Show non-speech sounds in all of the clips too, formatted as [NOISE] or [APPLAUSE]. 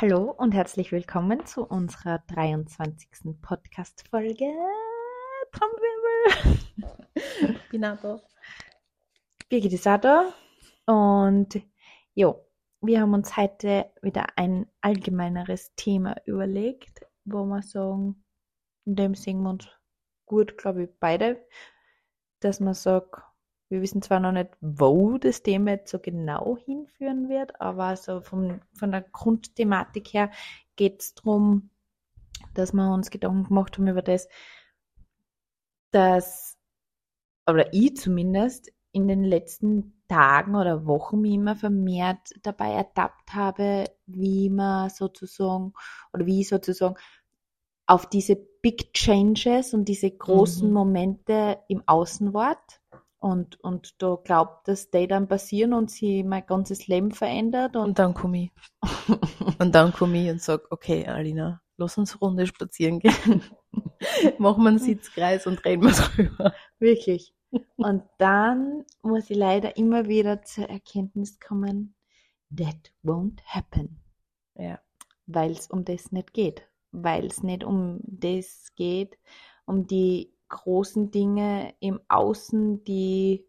Hallo und herzlich willkommen zu unserer 23. Podcast-Folge. Trommelwirbel! [LAUGHS] Bin auch da. Birgit da. Und jo, wir haben uns heute wieder ein allgemeineres Thema überlegt, wo wir sagen, in dem sehen wir uns gut, glaube ich, beide, dass man sagt, wir wissen zwar noch nicht, wo das Thema jetzt so genau hinführen wird, aber so vom, von der Grundthematik her geht es darum, dass wir uns Gedanken gemacht haben über das, dass, oder ich zumindest, in den letzten Tagen oder Wochen mich immer vermehrt dabei ertappt habe, wie man sozusagen, oder wie ich sozusagen auf diese Big Changes und diese großen Mhm. Momente im Außen wart und, und da glaubt, dass die dann passieren und sie mein ganzes Leben verändert und Und dann komme [LAUGHS] ich. Und dann komme ich und sage, okay, Alina, lass uns Runde spazieren gehen. [LAUGHS] Machen wir einen Sitzkreis und reden wir drüber. wirklich. Und dann muss ich leider immer wieder zur Erkenntnis kommen, that won't happen, Ja. weil es um das nicht geht, weil es nicht um das geht, um die großen Dinge im Außen, die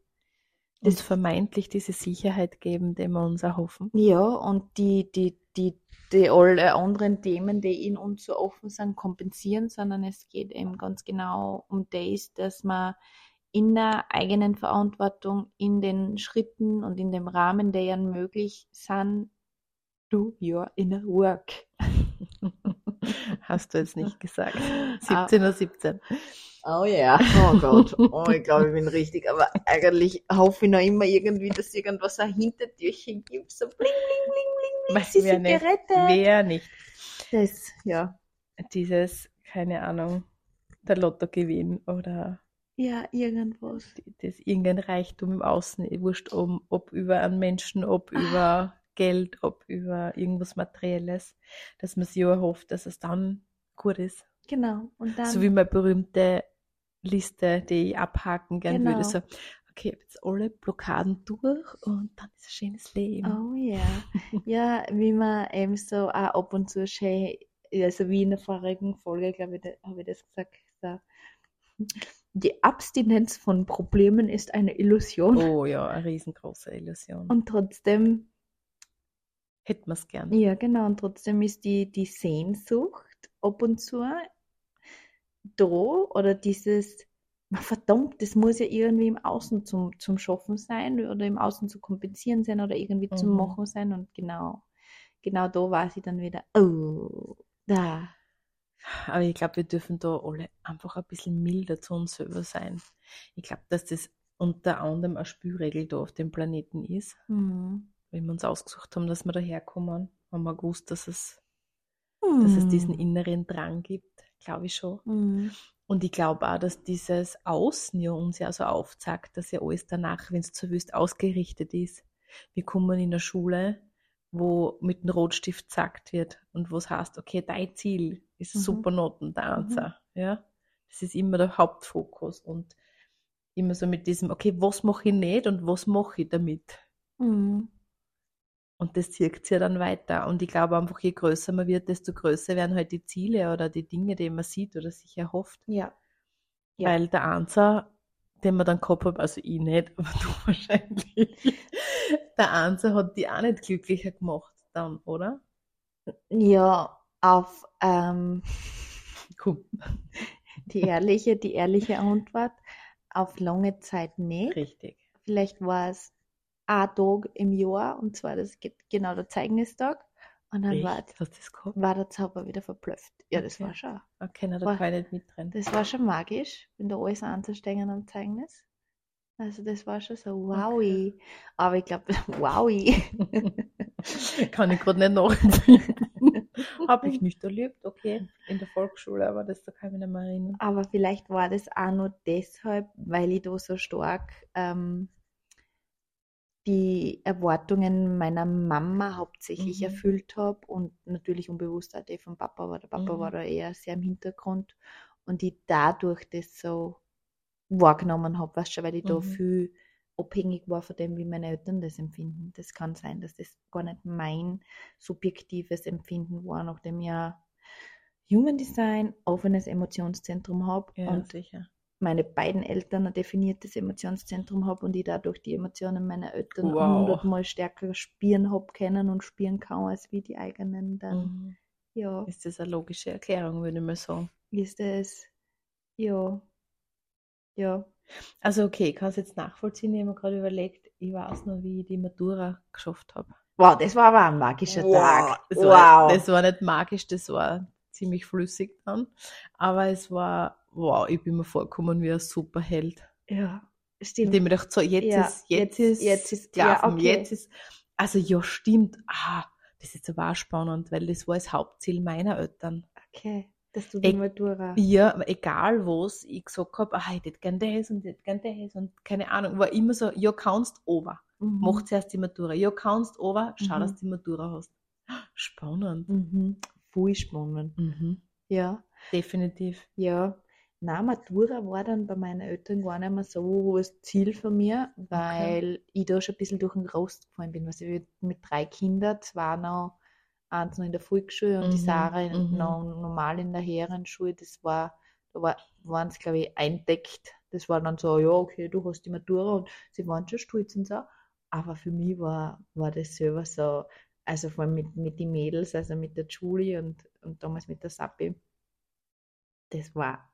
Uns vermeintlich diese Sicherheit geben, die wir uns erhoffen. Ja, und die, die, die, die alle anderen Themen, die in uns so offen sind, kompensieren, sondern es geht eben ganz genau um das, dass man in der eigenen Verantwortung, in den Schritten und in dem Rahmen, der ja möglich sind, do your inner work. [LAUGHS] Hast du jetzt nicht gesagt. Ah. 17 Uhr 17. Oh ja, oh Gott, oh, ich glaube, ich bin richtig, aber eigentlich hoffe ich noch immer irgendwie, dass irgendwas ein Hintertürchen gibt, so bling, bling, bling, bling, sie wer nicht. Wer nicht? Das, ja. Dieses, keine Ahnung, der Lottogewinn oder Ja, irgendwas. das irgendein Reichtum im Außen, wurscht um, ob über einen Menschen, ob über Geld, ob über irgendwas Materielles, dass man sich ja erhofft, dass es dann gut ist. Genau. Und dann, So wie meine berühmte Liste, die ich abhaken gern Genau. würde. So, okay, jetzt alle Blockaden durch und dann ist ein schönes Leben. oh ja. ja, wie man eben so auch ab und zu schön, also wie in der vorigen Folge, glaube ich, habe ich das gesagt, so, die Abstinenz von Problemen ist eine Illusion. Oh ja, eine riesengroße Illusion. Und trotzdem, Hätten wir es gern. ja genau, und trotzdem ist die, die Sehnsucht ab und zu da oder dieses, verdammt, das muss ja irgendwie im Außen zum, zum Schaffen sein oder im Außen zu kompensieren sein oder irgendwie zum Mhm. Machen sein und genau, genau da war sie dann wieder, oh, da. Aber ich glaube, wir dürfen da alle einfach ein bisschen milder zu uns selber sein. Ich glaube, dass das unter anderem eine Spielregel da auf dem Planeten ist. Hm. wenn wir uns ausgesucht haben, dass wir daherkommen, haben wir gewusst, dass es, dass es diesen Hm. inneren Drang gibt, glaube ich schon. Hm. Und ich glaube auch, dass dieses Außen ja uns ja so aufzeigt, dass ja alles danach, wenn es so willst, ausgerichtet ist. Wir kommen in der Schule, wo mit dem Rotstift gesagt wird und wo es heißt, okay, dein Ziel ist Mhm. Supernoten, der Answer. Ja? Das ist immer der Hauptfokus und immer so mit diesem, okay, was mache ich nicht und was mache ich damit? Hm. Und das zirkt sich ja dann weiter. Und ich glaube einfach, je größer man wird, desto größer werden halt die Ziele oder die Dinge, die man sieht oder sich erhofft. Ja. Ja. Weil der Answer, den man dann gehabt hat, also ich nicht, [LAUGHS] aber du wahrscheinlich, der Answer hat die auch nicht glücklicher gemacht dann, oder? Ja, auf ähm, Komm. die ehrliche, die ehrliche Antwort, auf lange Zeit nicht. Richtig. Vielleicht war es ein Tag im Jahr, und zwar das genau der Zeignistag. Und dann war, Echt? Das war der Zauber wieder verblüfft. Ja, das Okay. war schon. Okay, na, da War- kann ich nicht mitrennen. Das war schon magisch, wenn da alles anzusteigen am Zeugnis. Also das war schon so wowi. Aber ich glaube, [LAUGHS] wowi. [LAUGHS] kann ich gerade nicht nachempfinden. [LAUGHS] Habe ich nicht erlebt, okay. In der Volksschule, aber das da kann ich mich nicht mehr erinnern. Aber vielleicht war das auch nur deshalb, weil ich da so stark ähm, die Erwartungen meiner Mama hauptsächlich Mhm. erfüllt habe und natürlich unbewusst auch die vom Papa, aber der Papa Mhm. war da eher sehr im Hintergrund und ich dadurch das so wahrgenommen habe, weißt du, weil ich da Mhm. viel abhängig war von dem, wie meine Eltern das empfinden. Das kann sein, dass das gar nicht mein subjektives Empfinden war, nachdem ich ja Human Design, offenes Emotionszentrum habe Ja, und sicher. Meine beiden Eltern ein definiertes Emotionszentrum habe und ich dadurch die Emotionen meiner Eltern Wow. hundertmal stärker spüren habe können und spüren kann, als wie die eigenen dann. Mhm. Ja, Ist das eine logische Erklärung, würde ich mal sagen. ist es. Ja. Ja. Also okay, ich kann es jetzt nachvollziehen, ich habe mir gerade überlegt, ich weiß noch, wie ich die Matura geschafft habe. Wow, das war aber ein magischer Tag. Das wow. war, das war nicht magisch, das war ziemlich flüssig dann. Aber es war, wow, ich bin mir vorgekommen wie ein Superheld. ja, Ich stimmt. habe mir gedacht, so, jetzt Ja, ist, jetzt, jetzt- ist, jetzt ist- gelaufen, ja, okay. jetzt ist, also ja, stimmt, ah, das ist aber auch spannend, weil das war das Hauptziel meiner Eltern. Okay, dass du die Ich- Matura. Ja, aber egal was ich gesagt habe, ah, ich hätte gern das und ich hätte gern das und keine Ahnung, war immer so, ja, kannst over. Mhm. Mach zuerst die Matura. Ja, kannst over, schau, Mhm. dass du die Matura hast. Spannend. Mhm. Voll spannend. Mhm. Ja, Definitiv. ja. Na, Matura war dann bei meinen Eltern gar nicht mehr so das Ziel von mir, weil ich da schon ein bisschen durch den Rost gefallen bin. Also ich mit drei Kindern, zwei noch, eins noch in der Volksschule und die Mhm, Sarah mhm. noch normal in der Herrenschule. Das war, da war, waren es, glaube ich, eindeckt. Das war dann so, ja, okay, du hast die Matura und sie waren schon stolz und so. Aber für mich war, war das selber so, also vor allem mit, mit den Mädels, also mit der Julie und, und damals mit der Sappi, das war,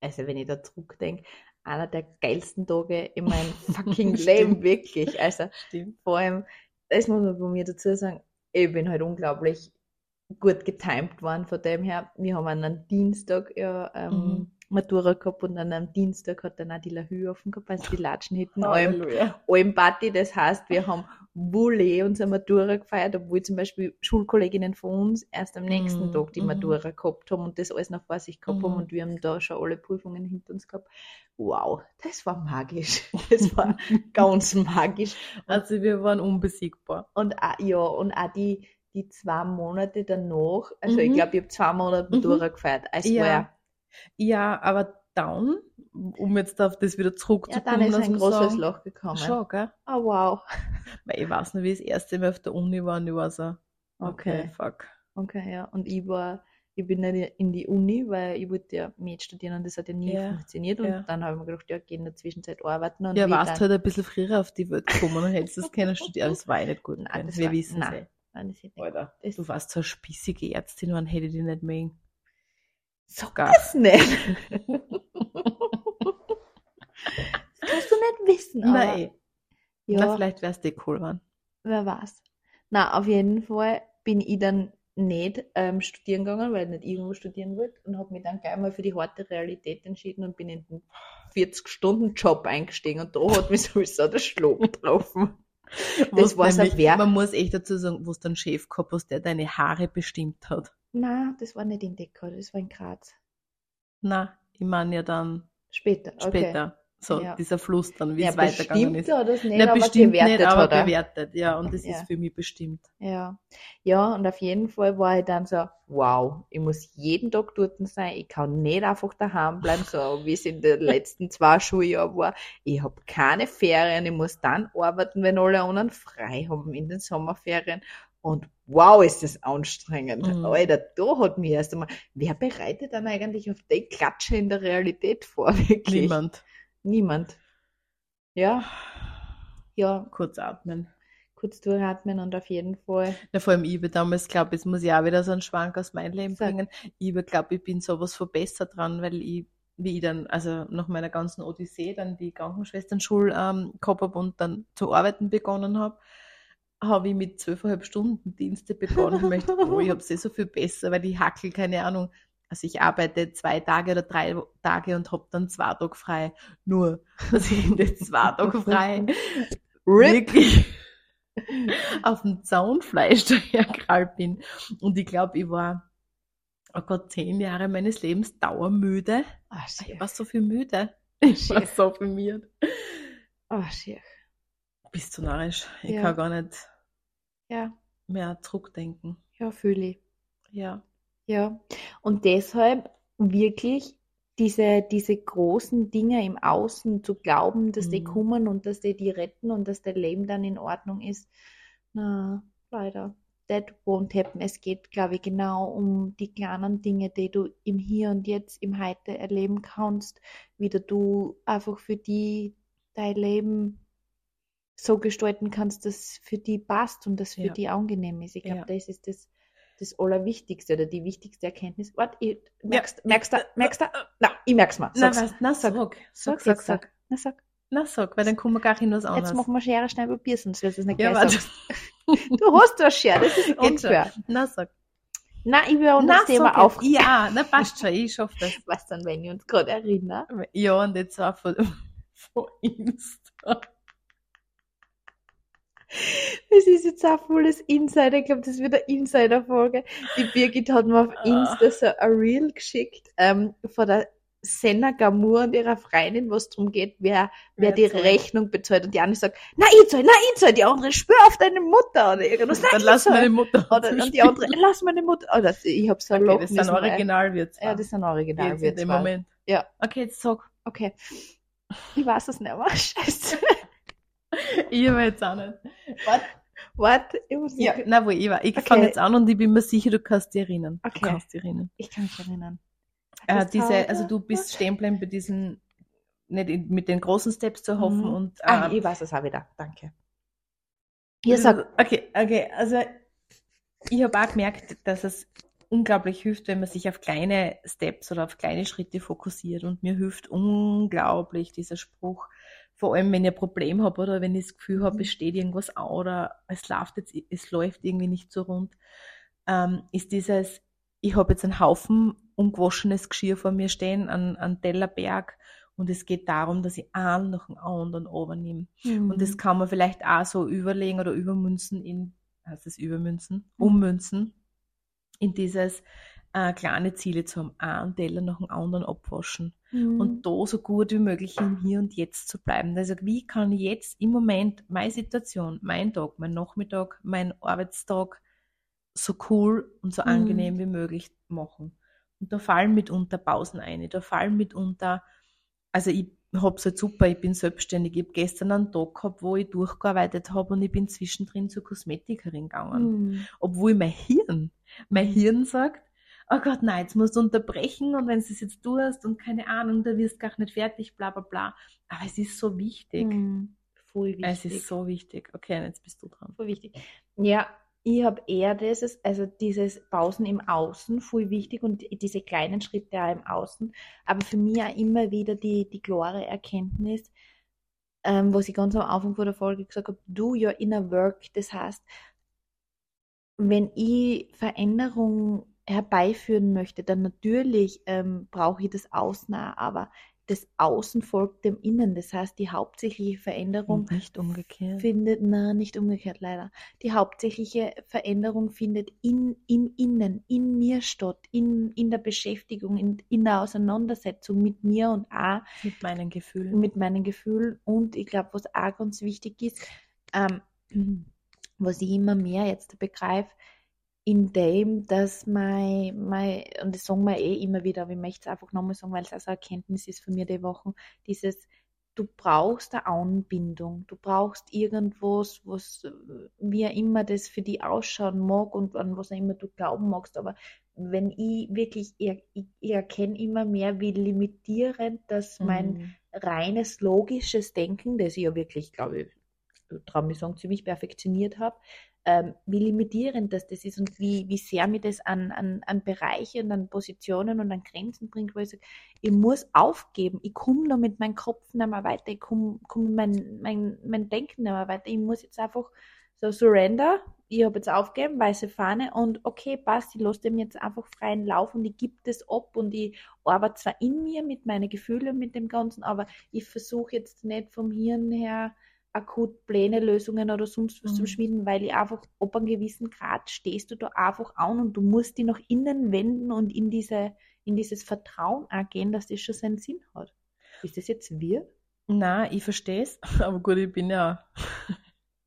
also wenn ich da zurückdenke, einer der geilsten Tage in meinem [LAUGHS] fucking. Leben, wirklich. Also Stimmt. vor allem, das muss man von mir dazu sagen, ich bin halt unglaublich gut getimt worden von dem her. Wir haben an einem Dienstag ja ähm, Mhm. Matura gehabt und an einem Dienstag hat dann auch die Lahü offen gehabt, also die Latschen hinten allem, allem Party. Das heißt, wir haben Wolle unsere Matura gefeiert, obwohl zum Beispiel Schulkolleginnen von uns erst am nächsten Mhm, Tag die mhm. Matura gehabt haben und das alles noch vor sich gehabt haben Mhm. und wir haben da schon alle Prüfungen hinter uns gehabt. Wow, das war magisch. [LAUGHS] Das war ganz magisch. Also wir waren unbesiegbar. Und auch, ja, und auch die, die zwei Monate danach, also ich glaube, ich habe zwei Monate. Matura gefeiert. Also Ja. war, Ja, aber dann, um jetzt auf das wieder ja, zurückzukommen, dann ist ein großes sagen, Loch gekommen. Schon, gell? Oh wow. Weil ich weiß noch, wie ich das erste Mal auf der Uni war und ich war so, okay, Okay. fuck. Okay, ja. Und ich war, ich bin nicht in die Uni, weil ich wollte ja Med studieren und das hat ja nie Ja, funktioniert. Und ja. dann habe ich mir gedacht, ja, geh in der Zwischenzeit arbeiten. Und Ja, warst halt ein bisschen früher auf die Welt gekommen und hättest das können studieren. Das war eh nicht gut. Nein, das Wir war- wissen nein. Nein, das hätte. Alter, Das- du warst so eine spießige Ärztin, wann hätte ich die nicht mögen? So das nicht. [LAUGHS] das kannst du nicht wissen, aber Nein. Na, ja, vielleicht wär's die cool geworden. wer weiß. Na, auf jeden Fall bin ich dann nicht ähm, studieren gegangen, weil ich nicht irgendwo studieren wollte und habe mich dann gleich mal für die harte Realität entschieden und bin in den 40-Stunden-Job eingestiegen und da hat mich [LAUGHS] sowieso der Schlag getroffen. [LAUGHS] Was war nämlich- wer- Man muss echt dazu sagen, wo es dann Chef gehabt hast, der deine Haare bestimmt hat. Na, das war nicht in Deka, das war in Graz. Na, ich meine ja dann Später, okay. So, Ja. dieser Fluss dann, wie Ja, es weitergegangen ist. das nicht, Na, aber bestimmt gewertet nicht, aber hat er. bewertet, ja, und das Ja. ist für mich bestimmt. Ja. Ja, und auf jeden Fall war ich dann so, wow, ich muss jeden Tag dort sein, ich kann nicht einfach daheim bleiben, so wie es in den [LAUGHS] letzten zwei Schuljahren war. Ich habe keine Ferien, ich muss dann arbeiten, wenn alle anderen frei haben in den Sommerferien. Und wow, ist das anstrengend. Mhm. Alter, da hat mich erst einmal, wer bereitet dann eigentlich auf die Klatsche in der Realität vor? [LAUGHS] Wirklich? Niemand. Niemand. Ja. Ja, Kurz atmen. kurz durchatmen und auf jeden Fall. Na, vor allem ich habe damals, glaube ich, muss ich auch wieder so einen Schwank aus meinem Leben Sag. bringen. Ich glaube, ich bin sowas von besser dran, weil ich, wie ich dann, also nach meiner ganzen Odyssee dann die Krankenschwesternschule ähm, gehabt habe und dann zu arbeiten begonnen habe, habe ich mit zwölfeinhalb Stunden Dienste begonnen. Ich möchte, [LAUGHS] oh, ich habe es eh so viel besser, weil ich hackel, keine Ahnung. Also ich arbeite zwei Tage oder drei Tage und habe dann zwei Tage frei. Nur, [LAUGHS] dass ich in den zwei Tage frei wirklich auf dem Zaunfleisch dahergekrallt bin. Und ich glaube, ich war, oh Gott, zehn Jahre meines Lebens dauermüde. Ah, Ich war so viel müde. Ich war so viel müde. Ah, schier. Bist du narrisch? Ich Ja. kann gar nicht Ja, mehr zurückdenken. ja, fühle ich. Ja. Ja. Und deshalb wirklich diese, diese großen Dinge im Außen zu glauben, dass die Mhm. kommen und dass die die retten und dass dein Leben dann in Ordnung ist. Na, leider. That won't happen. Es geht, glaube ich, genau um die kleinen Dinge, die du im Hier und Jetzt, im Heute erleben kannst, wie du einfach für die dein Leben so gestalten kannst, dass es für die passt und das für Ja. die angenehm ist. Ich glaube, Ja. das ist das, das Allerwichtigste oder die wichtigste Erkenntnis. Warte, ich, Ja. merkst, merkst du, merkst du? Na, ich merk's mal. Na, Sag's. was, na, sag, Sag, sag, sag, sag. Na, sag. Na, sag, weil dann kommen wir gar nicht was anderes. Jetzt machen wir Schere, Stein, Papier, sonst wird es nicht Ja, gleich. Du hast eine Schere, das ist [LAUGHS] unfair. Na, sag. Nein, ich will Na, das Thema sag auf. Ja, na, passt schon, ich schaff das. [LAUGHS] Was dann, wenn ich uns gerade erinnere? Ja, und jetzt auch von, [LAUGHS] von Insta. Das ist jetzt auch volles Insider. Ich glaube, das wird eine Insider-Folge. Die Birgit hat mir auf Ah. Insta so ein Reel geschickt ähm, von der Senna Gamur und ihrer Freundin, wo es darum geht, wer, wer Wer die zahlt. Rechnung bezahlt. Und die eine sagt, na, ich zahl, na, ich zahl. Die andere, spür auf deine Mutter. Oder irgendwas. Na, Dann lass zahl. meine Mutter. Oder, und die andere, lass meine Mutter. Das, ich hab so ein Okay, das sind müssen, weil- Originalwürze. Ja, das sind Original. Jetzt in dem Moment. Ja. Okay, jetzt sag. Okay. Ich weiß es nicht mehr. [LAUGHS] Scheiße. [LAUGHS] Ich aber jetzt auch nicht. Warte. Warte, ich muss Ja, na wo, ich war. Ich Okay. fange jetzt an und ich bin mir sicher, du kannst dich erinnern. Okay. Du kannst dich erinnern. Ich kann mich erinnern. Äh, diese, also du bist stehen bleiben bei diesen, nicht mit den großen Steps zu hoffen Mhm. und Ah, ähm, ich weiß es auch wieder. Danke. Ihr sagt, Okay, okay, also ich habe auch gemerkt, dass es unglaublich hilft, wenn man sich auf kleine Steps oder auf kleine Schritte fokussiert. Und mir hilft unglaublich dieser Spruch, vor allem wenn ich ein Problem habe oder wenn ich das Gefühl habe, Mhm. es steht irgendwas an oder es läuft jetzt, es läuft irgendwie nicht so rund, ähm, ist dieses, ich habe jetzt einen Haufen ungewaschenes Geschirr vor mir stehen, einen, einen Tellerberg und es geht darum, dass ich einen nach dem anderen übernehme. Mhm. Und das kann man vielleicht auch so überlegen oder übermünzen in, heißt es übermünzen, Mhm. ummünzen, in dieses äh, kleine Ziele zu haben, einen Teller nach dem anderen abwaschen Mhm. und da so gut wie möglich im Hier und Jetzt zu bleiben. Also wie kann ich jetzt im Moment meine Situation, mein Tag, mein Nachmittag, mein Arbeitstag so cool und so Mhm. angenehm wie möglich machen. Und da fallen mitunter Pausen ein, da fallen mitunter, also ich hab's halt super, ich bin selbstständig, ich hab gestern einen Tag gehabt, wo ich durchgearbeitet habe und ich bin zwischendrin zur Kosmetikerin gegangen Mhm. obwohl mein Hirn, mein Hirn sagt, oh Gott, nein, jetzt musst du unterbrechen und wenn du es jetzt tust und keine Ahnung, da wirst du gar nicht fertig, bla bla bla. Aber es ist so wichtig. Mhm. Voll wichtig. Es ist so wichtig. Okay, jetzt bist du dran. voll wichtig. Ja, ich habe eher dieses, also dieses Pausen im Außen, voll wichtig und diese kleinen Schritte auch im Außen. Aber für mich auch immer wieder die, die klare Erkenntnis, ähm, was ich ganz am Anfang von der Folge gesagt habe, do your inner work. Das heißt, wenn ich Veränderung herbeiführen möchte, dann natürlich ähm, brauche ich das Außen auch, aber das Außen folgt dem Innen. Das heißt, die hauptsächliche Veränderung nicht umgekehrt. findet, na, nicht umgekehrt leider. Die hauptsächliche Veränderung findet in, im Innen, in mir statt, in, in der Beschäftigung, in, in der Auseinandersetzung mit mir und auch Mit meinen Gefühlen. mit meinen Gefühlen. Und ich glaube, was auch ganz wichtig ist, ähm, [CLEARS THROAT] was ich immer mehr jetzt begreife, in dem, dass mein, mein, und das sagen wir eh immer wieder, aber ich möchte es einfach nochmal sagen, weil es also eine Erkenntnis ist für mir die Woche, dieses, du brauchst eine Anbindung, du brauchst irgendwas, was, wie immer das für dich ausschauen mag und an was auch immer du glauben magst, aber wenn ich wirklich, ich, ich, ich erkenne immer mehr, wie limitierend das mein Mhm. reines logisches Denken, das ich ja wirklich, glaube ich, traue mich sagen, ziemlich perfektioniert habe, ähm, wie limitierend das, das ist und wie, wie sehr mir das an, an, an Bereiche und an Positionen und an Grenzen bringt, wo ich sage, ich muss aufgeben, ich komme da mit meinem Kopf nicht mehr weiter, ich komme komm mit mein, mein, mein Denken nicht mehr weiter, ich muss jetzt einfach so surrender, ich habe jetzt aufgegeben, weiße Fahne und okay, passt, ich lasse dem jetzt einfach freien Lauf und ich gebe das ab und ich arbeite zwar in mir mit meinen Gefühlen, mit dem Ganzen, aber ich versuche jetzt nicht vom Hirn her akut Pläne, Lösungen oder sonst was Mhm. zu schmieden, weil ich einfach, ab einem gewissen Grad stehst du da einfach an und du musst die nach innen wenden und in diese, in dieses Vertrauen angehen, dass das schon seinen Sinn hat. Ist das jetzt wir? Na, ich verstehe es, [LAUGHS] aber gut, ich bin ja,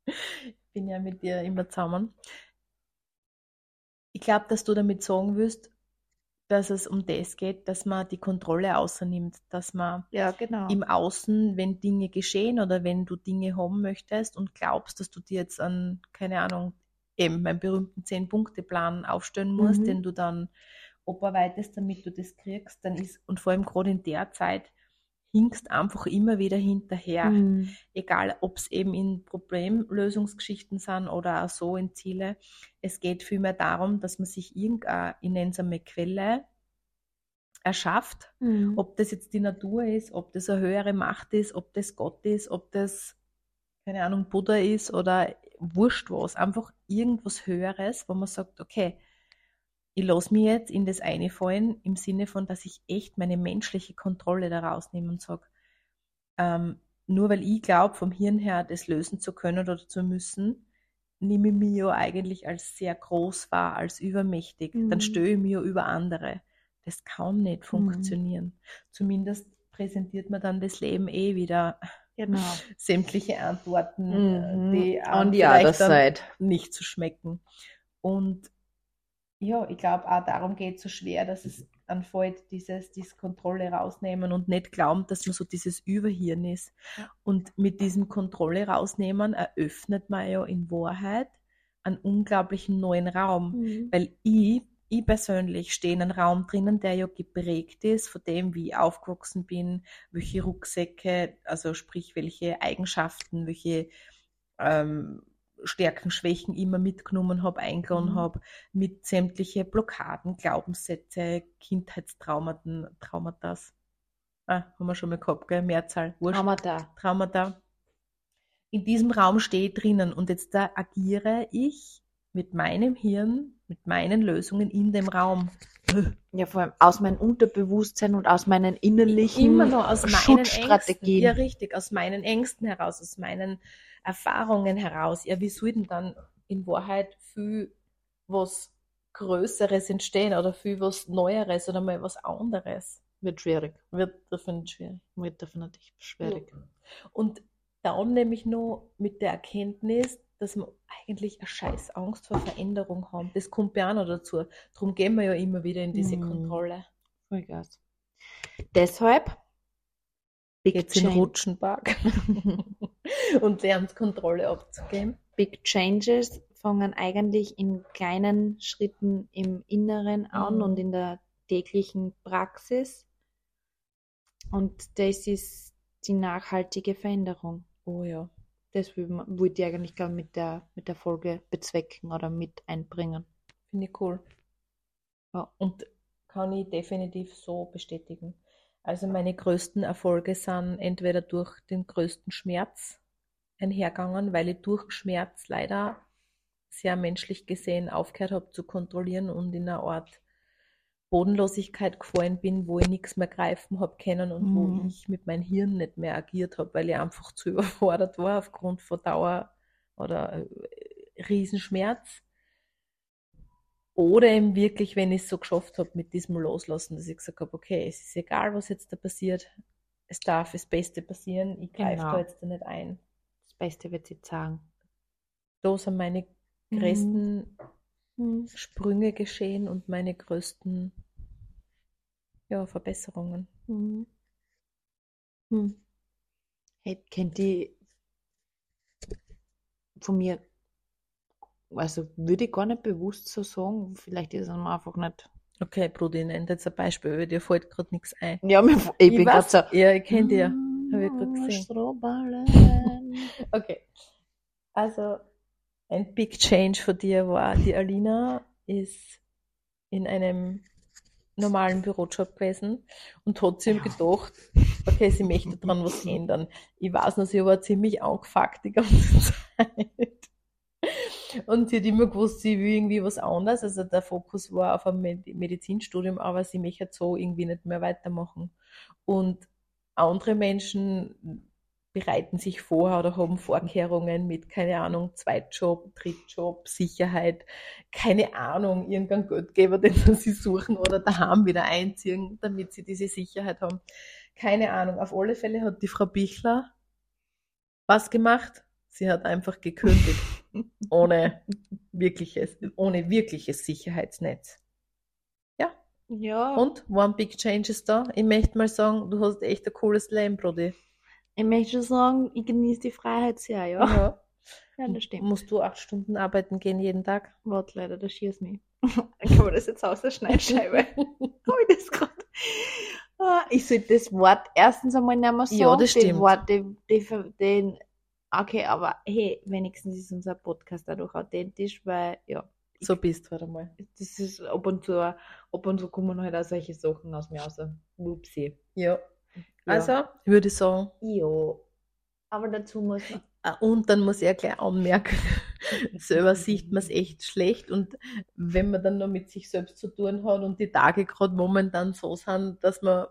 ich [LAUGHS] bin ja mit dir immer zusammen. Ich glaube, dass du damit sagen willst, dass es um das geht, dass man die Kontrolle außernimmt, dass man Ja, genau. im Außen, wenn Dinge geschehen oder wenn du Dinge haben möchtest und glaubst, dass du dir jetzt an, keine Ahnung, eben meinen berühmten Zehn-Punkte-Plan aufstellen musst, Mhm. den du dann oberweitest, damit du das kriegst, dann ist, und vor allem gerade in der Zeit, hinkst einfach immer wieder hinterher. Mhm. Egal, ob es eben in Problemlösungsgeschichten sind oder auch so in Ziele. Es geht vielmehr darum, dass man sich irgendeine, ich nenne es einmal Quelle, erschafft, Mhm. ob das jetzt die Natur ist, ob das eine höhere Macht ist, ob das Gott ist, ob das, keine Ahnung, Buddha ist oder wurscht was. Einfach irgendwas Höheres, wo man sagt, okay, ich lasse mich jetzt in das eine fallen, im Sinne von, dass ich echt meine menschliche Kontrolle daraus nehme und sage, ähm, nur weil ich glaube, vom Hirn her das lösen zu können oder zu müssen, nehme ich mich ja eigentlich als sehr groß wahr, als übermächtig. Mhm. Dann störe ich mich ja über andere. Das kann nicht funktionieren. Zumindest präsentiert man dann das Leben eh wieder Genau. [LAUGHS] sämtliche Antworten, Mhm. die On einem the vielleicht other dann side. nicht zu schmecken. Und ja, ich glaube auch darum geht es so schwer, dass es anfällt, dieses, diese Kontrolle rausnehmen und nicht glauben, dass man so dieses Überhirn ist. Und mit diesem Kontrolle rausnehmen eröffnet man ja in Wahrheit einen unglaublichen neuen Raum. Mhm. Weil ich, ich persönlich stehe in einem Raum drinnen, der ja geprägt ist von dem, wie ich aufgewachsen bin, welche Rucksäcke, also sprich, welche Eigenschaften, welche ähm, Stärken, Schwächen immer mitgenommen habe, eingeladen Mhm. habe, mit sämtliche Blockaden, Glaubenssätze, Kindheitstraumata, Traumatas. Ah, haben wir schon mal gehabt, gell? Mehrzahl, wurscht. Traumata. Traumata. In diesem Raum stehe ich drinnen und jetzt da agiere ich mit meinem Hirn, mit meinen Lösungen in dem Raum. Ja, vor allem aus meinem Unterbewusstsein und aus meinen innerlichen Immer noch aus meinen Ängsten. Schutzstrategien. Ja, richtig, aus meinen Ängsten heraus, aus meinen Erfahrungen heraus. Ja, wie soll denn dann in Wahrheit viel was Größeres entstehen oder viel was Neueres oder mal was anderes? Wird schwierig. Wird definitiv schwierig. Wird definitiv schwierig. Und dann nämlich nur mit der Erkenntnis, dass wir eigentlich eine scheiß Angst vor Veränderung haben. Das kommt ja auch noch dazu. Darum gehen wir ja immer wieder in diese Mhm. Kontrolle. Vollgas. Deshalb Big, in den Change- Rutschenpark [LAUGHS] und lernen Kontrolle abzugeben. Big Changes fangen eigentlich in kleinen Schritten im Inneren an Mhm. und in der täglichen Praxis. Und das ist die nachhaltige Veränderung. Oh ja. Das wollte ich eigentlich ich, mit der, mit der Folge bezwecken oder mit einbringen. Finde ich cool. Ja. Und kann ich definitiv so bestätigen. Also meine größten Erfolge sind entweder durch den größten Schmerz einhergegangen, weil ich durch Schmerz leider sehr menschlich gesehen aufgehört habe zu kontrollieren und in einer Art Bodenlosigkeit gefallen bin, wo ich nichts mehr greifen habe können und Mhm. wo ich mit meinem Hirn nicht mehr agiert habe, weil ich einfach zu [LAUGHS] überfordert war aufgrund von Dauer oder äh, Riesenschmerz. Oder eben wirklich, wenn ich es so geschafft habe mit diesem Loslassen, dass ich gesagt habe, okay, es ist egal, was jetzt da passiert, es darf das Beste passieren, ich greife Genau. da jetzt da nicht ein. Das Beste wird sie sagen. Da sind meine Mhm. größten Mhm. Sprünge geschehen und meine größten ja, Verbesserungen. Mhm. Hm. Hey, kennt die von mir, also würde ich gar nicht bewusst so sagen, vielleicht ist es mir einfach nicht. Okay, Brudi, nennt jetzt ein Beispiel, weil dir fällt gerade nichts ein. Ja, mir, ich, bin gerade so. Ja, ich kenne dir. Hab ich grad Mm, gesehen. [LAUGHS] Okay. Also, ein Big Change von dir war, die Alina ist in einem normalen Bürojob gewesen und hat sich gedacht, okay, sie möchte dran was [LAUGHS] ändern. Ich weiß noch, sie war ziemlich angefuckt die ganze Zeit. Und sie hat immer gewusst, sie will irgendwie was anderes. Also der Fokus war auf ein Med- Medizinstudium, aber sie möchte so irgendwie nicht mehr weitermachen. Und andere Menschen bereiten sich vor oder haben Vorkehrungen mit, keine Ahnung, Zweitjob, Drittjob, Sicherheit, keine Ahnung, irgendeinen Geldgeber, [LAUGHS] den sie suchen oder daheim wieder einziehen, damit sie diese Sicherheit haben. Keine Ahnung. Auf alle Fälle hat die Frau Bichler was gemacht? Sie hat einfach gekündigt. [LAUGHS] ohne wirkliches, ohne wirkliches Sicherheitsnetz. Ja. Ja. Und One Big Change ist da. Ich möchte mal sagen, du hast echt ein cooles Leben, Brody. Ich möchte sagen, ich genieße die Freiheit sehr, ja. Ja. [LAUGHS] Ja, das stimmt. Musst du acht Stunden arbeiten gehen jeden Tag? Warte, leider, da schießt mich. [LAUGHS] Kann man das jetzt aus der Schneidscheibe? [LAUGHS] Habe ich das gerade? Ah, Ich sollte das Wort erstens einmal nicht mehr sagen. Ja, das Den stimmt. Wort, den, den, den, okay, aber hey, wenigstens ist unser Podcast dadurch authentisch, weil, ja, So bist du halt einmal. das ist ab und zu, ab und zu kommen halt auch solche Sachen aus mir raus. Whoopsie. Ja. Ja. Also, würde ich sagen. Ja. Aber dazu muss man. Ah, Und dann muss ich ja gleich anmerken, [LAUGHS] selber sieht man es echt schlecht. Und wenn man dann noch mit sich selbst zu tun hat und die Tage gerade momentan so sind, dass man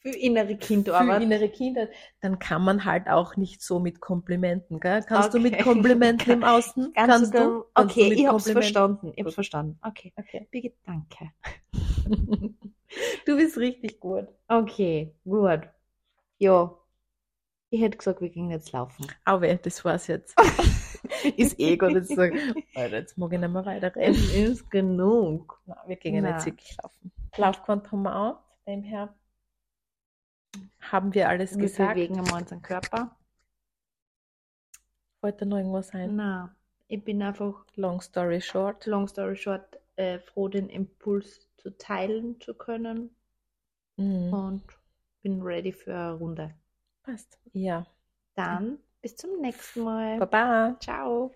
Für innere für Kindarbeit. innere Kinder, dann kann man halt auch nicht so mit Komplimenten, gell? Kannst du mit Okay. Komplimenten im [LAUGHS] Außen? Ganz Kannst sogar- du? Kannst du Okay, mit ich hab's verstanden. Ich hab's verstanden. Okay. Okay. Birgit, danke. [LAUGHS] Du bist richtig gut. Okay, gut. Ja. Ich hätte gesagt, wir gehen jetzt laufen. Aber das war's jetzt. [LAUGHS] Ist eh gut, jetzt sagen, Alter, jetzt mag ich nicht mehr weiterreden. Ist genug. Nein, wir gehen Nein. jetzt wirklich laufen. Laufquant haben wir auch. Dem her haben wir alles Wir gesagt. bewegen einmal unseren Körper. Wollte noch irgendwas sein? Na, ich bin einfach, Long story short. long story short, äh, froh, den Impuls zu teilen zu können Mhm. und bin ready für eine Runde. Passt. Ja. Dann bis zum nächsten Mal. Baba. Ciao.